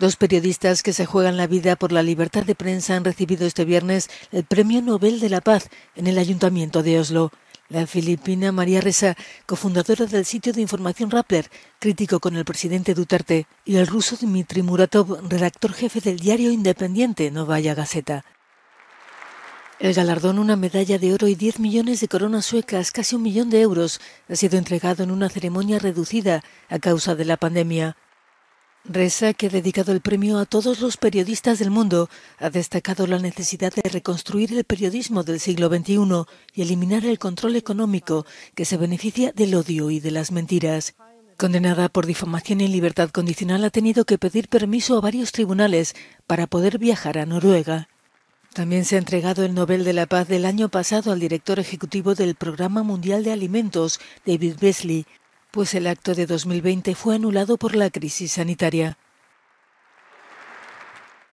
Dos periodistas que se juegan la vida por la libertad de prensa han recibido este viernes el Premio Nobel de la Paz en el Ayuntamiento de Oslo. La filipina María Reza, cofundadora del sitio de información Rappler, crítico con el presidente Duterte, y el ruso Dmitry Muratov, redactor jefe del diario independiente Novaya Gazeta. El galardón, una medalla de oro y 10 millones de coronas suecas, casi un millón de euros, ha sido entregado en una ceremonia reducida a causa de la pandemia. Reza, que ha dedicado el premio a todos los periodistas del mundo, ha destacado la necesidad de reconstruir el periodismo del siglo XXI y eliminar el control económico que se beneficia del odio y de las mentiras. Condenada por difamación y libertad condicional, ha tenido que pedir permiso a varios tribunales para poder viajar a Noruega. También se ha entregado el Nobel de la Paz del año pasado al director ejecutivo del Programa Mundial de Alimentos, David Beasley, pues el acto de 2020 fue anulado por la crisis sanitaria.